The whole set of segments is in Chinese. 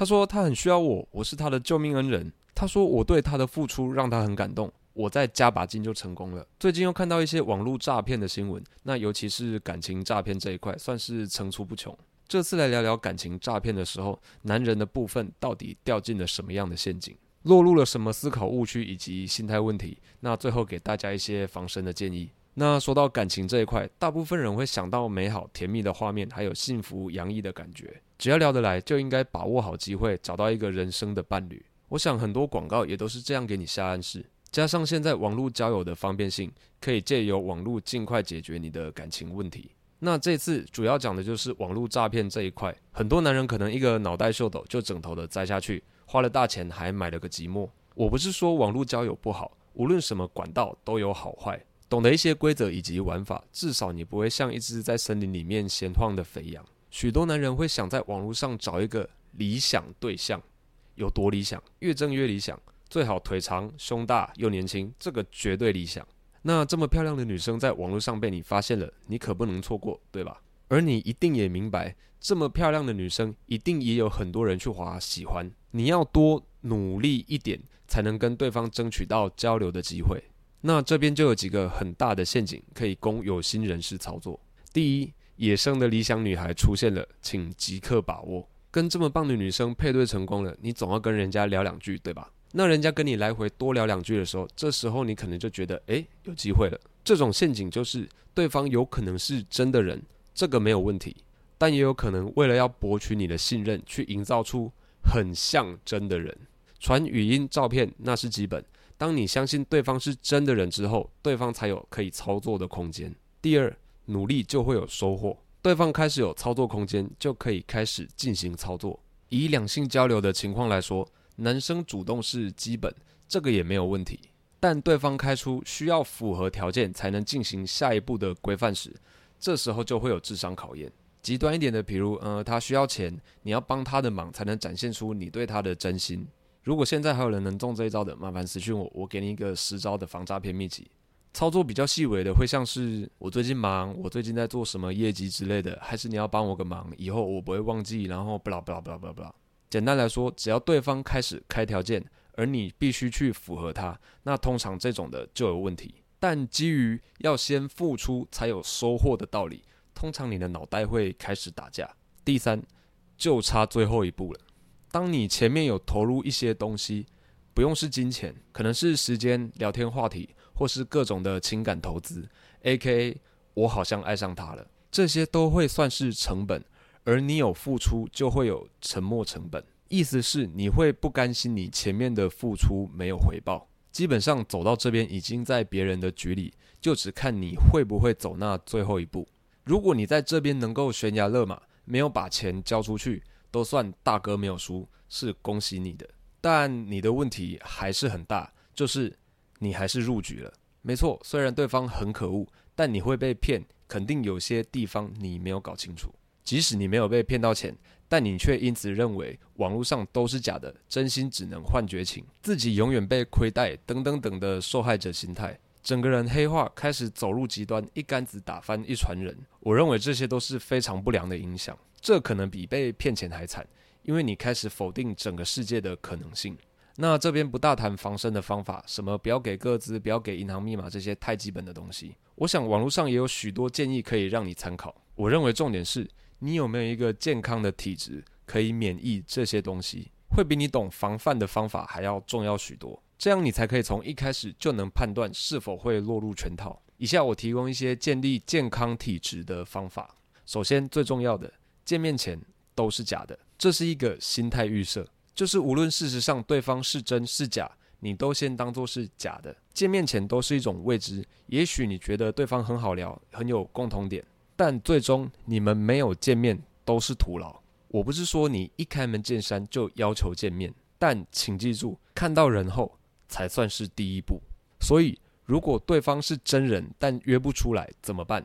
他说他很需要我，我是他的救命恩人。他说我对他的付出让他很感动，我再加把劲就成功了。最近又看到一些网络诈骗的新闻，那尤其是感情诈骗这一块，算是层出不穷。这次来聊聊感情诈骗的时候，男人的部分到底掉进了什么样的陷阱，落入了什么思考误区以及心态问题？那最后给大家一些防身的建议。那说到感情这一块，大部分人会想到美好甜蜜的画面，还有幸福洋溢的感觉。只要聊得来，就应该把握好机会，找到一个人生的伴侣。我想很多广告也都是这样给你下暗示。加上现在网络交友的方便性，可以借由网络尽快解决你的感情问题。那这次主要讲的就是网络诈骗这一块。很多男人可能一个脑袋秀逗就整头的栽下去，花了大钱还买了个寂寞。我不是说网络交友不好，无论什么管道都有好坏。懂得一些规则以及玩法，至少你不会像一只在森林里面闲晃的肥羊。许多男人会想在网络上找一个理想对象，有多理想？越正越理想，最好腿长、胸大又年轻，这个绝对理想。那这么漂亮的女生在网络上被你发现了，你可不能错过，对吧？而你一定也明白，这么漂亮的女生一定也有很多人去滑喜欢。你要多努力一点，才能跟对方争取到交流的机会。那这边就有几个很大的陷阱可以供有心人士操作。第一，野生的理想女孩出现了，请即刻把握。跟这么棒的女生配对成功了，你总要跟人家聊两句，对吧？那人家跟你来回多聊两句的时候，这时候你可能就觉得，诶，有机会了。这种陷阱就是对方有可能是真的人，这个没有问题，但也有可能为了要博取你的信任，去营造出很像真的人。传语音、照片那是基本。当你相信对方是真的人之后，对方才有可以操作的空间。第二，努力就会有收获。对方开始有操作空间，就可以开始进行操作。以两性交流的情况来说，男生主动是基本，这个也没有问题。但对方开出需要符合条件才能进行下一步的规范时，这时候就会有智商考验。极端一点的，比如，呃，他需要钱，你要帮他的忙才能展现出你对他的真心。如果现在还有人能中这一招的，麻烦私讯我，我给你一个十招的防诈骗秘籍。操作比较细微的，会像是我最近忙，我最近在做什么业绩之类的，还是你要帮我个忙，以后我不会忘记，然后不啦不啦不啦不啦不啦。简单来说，只要对方开始开条件，而你必须去符合他，那通常这种的就有问题。但基于要先付出才有收获的道理，通常你的脑袋会开始打架。第三，就差最后一步了。当你前面有投入一些东西，不用是金钱，可能是时间、聊天话题，或是各种的情感投资，AKA 我好像爱上他了，这些都会算是成本。而你有付出，就会有沉没成本，意思是你会不甘心你前面的付出没有回报。基本上走到这边，已经在别人的局里，就只看你会不会走那最后一步。如果你在这边能够悬崖勒马，没有把钱交出去。都算大哥没有输，是恭喜你的。但你的问题还是很大，就是你还是入局了。没错，虽然对方很可恶，但你会被骗，肯定有些地方你没有搞清楚。即使你没有被骗到钱，但你却因此认为网络上都是假的，真心只能换绝情，自己永远被亏待，等等等的受害者心态，整个人黑化，开始走入极端，一竿子打翻一船人。我认为这些都是非常不良的影响。这可能比被骗钱还惨，因为你开始否定整个世界的可能性。那这边不大谈防身的方法，什么不要给个资，不要给银行密码这些太基本的东西。我想网络上也有许多建议可以让你参考。我认为重点是你有没有一个健康的体质，可以免疫这些东西，会比你懂防范的方法还要重要许多。这样你才可以从一开始就能判断是否会落入圈套。以下我提供一些建立健康体质的方法。首先，最重要的。见面前都是假的，这是一个心态预设，就是无论事实上对方是真是假，你都先当作是假的。见面前都是一种未知，也许你觉得对方很好聊，很有共同点，但最终你们没有见面都是徒劳。我不是说你一开门见山就要求见面，但请记住，看到人后才算是第一步。所以，如果对方是真人，但约不出来怎么办？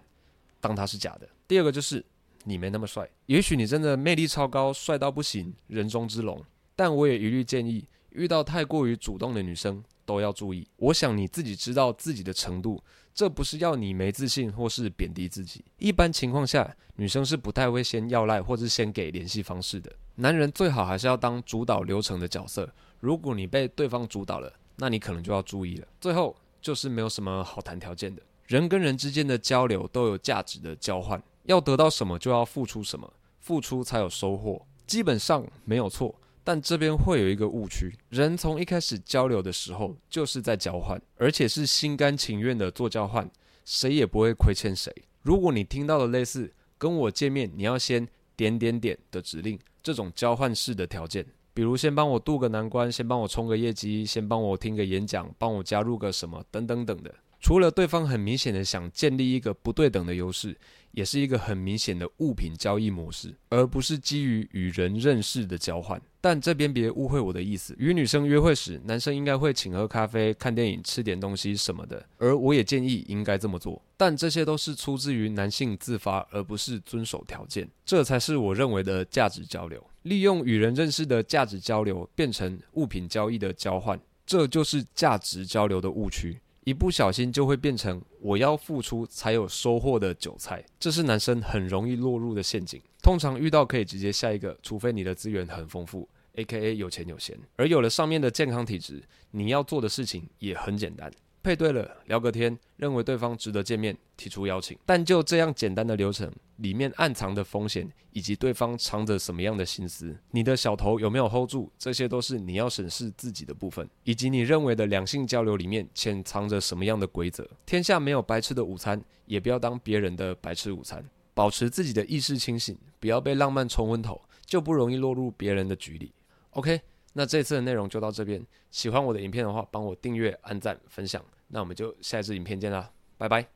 当他是假的。第二个就是。你没那么帅，也许你真的魅力超高，帅到不行，人中之龙。但我也一律建议，遇到太过于主动的女生都要注意。我想你自己知道自己的程度，这不是要你没自信或是贬低自己。一般情况下，女生是不太会先要赖或是先给联系方式的。男人最好还是要当主导流程的角色。如果你被对方主导了，那你可能就要注意了。最后就是没有什么好谈条件的，人跟人之间的交流都有价值的交换，要得到什么就要付出什么，付出才有收获，基本上没有错。但这边会有一个误区，人从一开始交流的时候就是在交换，而且是心甘情愿的做交换，谁也不会亏欠谁。如果你听到了类似跟我见面，你要先点点点的指令，这种交换式的条件，比如先帮我渡个难关，先帮我冲个业绩，先帮我听个演讲，帮我加入个什么等等等的。除了对方很明显的想建立一个不对等的优势，也是一个很明显的物品交易模式，而不是基于与人认识的交换。但这边别误会我的意思，与女生约会时，男生应该会请喝咖啡、看电影、吃点东西什么的，而我也建议应该这么做。但这些都是出自于男性自发，而不是遵守条件，这才是我认为的价值交流。利用与人认识的价值交流变成物品交易的交换，这就是价值交流的误区。一不小心就会变成我要付出才有收获的韭菜，这是男生很容易落入的陷阱。通常遇到可以直接下一个，除非你的资源很丰富，AKA 有钱有闲。而有了上面的健康体质，你要做的事情也很简单。配对了，聊个天，认为对方值得见面，提出邀请。但就这样简单的流程，里面暗藏的风险，以及对方藏着什么样的心思，你的小头有没有 hold 住，这些都是你要审视自己的部分，以及你认为的两性交流里面潜藏着什么样的规则。天下没有白吃的午餐，也不要当别人的白吃午餐。保持自己的意识清醒，不要被浪漫冲昏头，就不容易落入别人的局里。OK，那这次的内容就到这边。喜欢我的影片的话，帮我订阅、按赞、分享。那我们就下一支影片见啦，拜拜。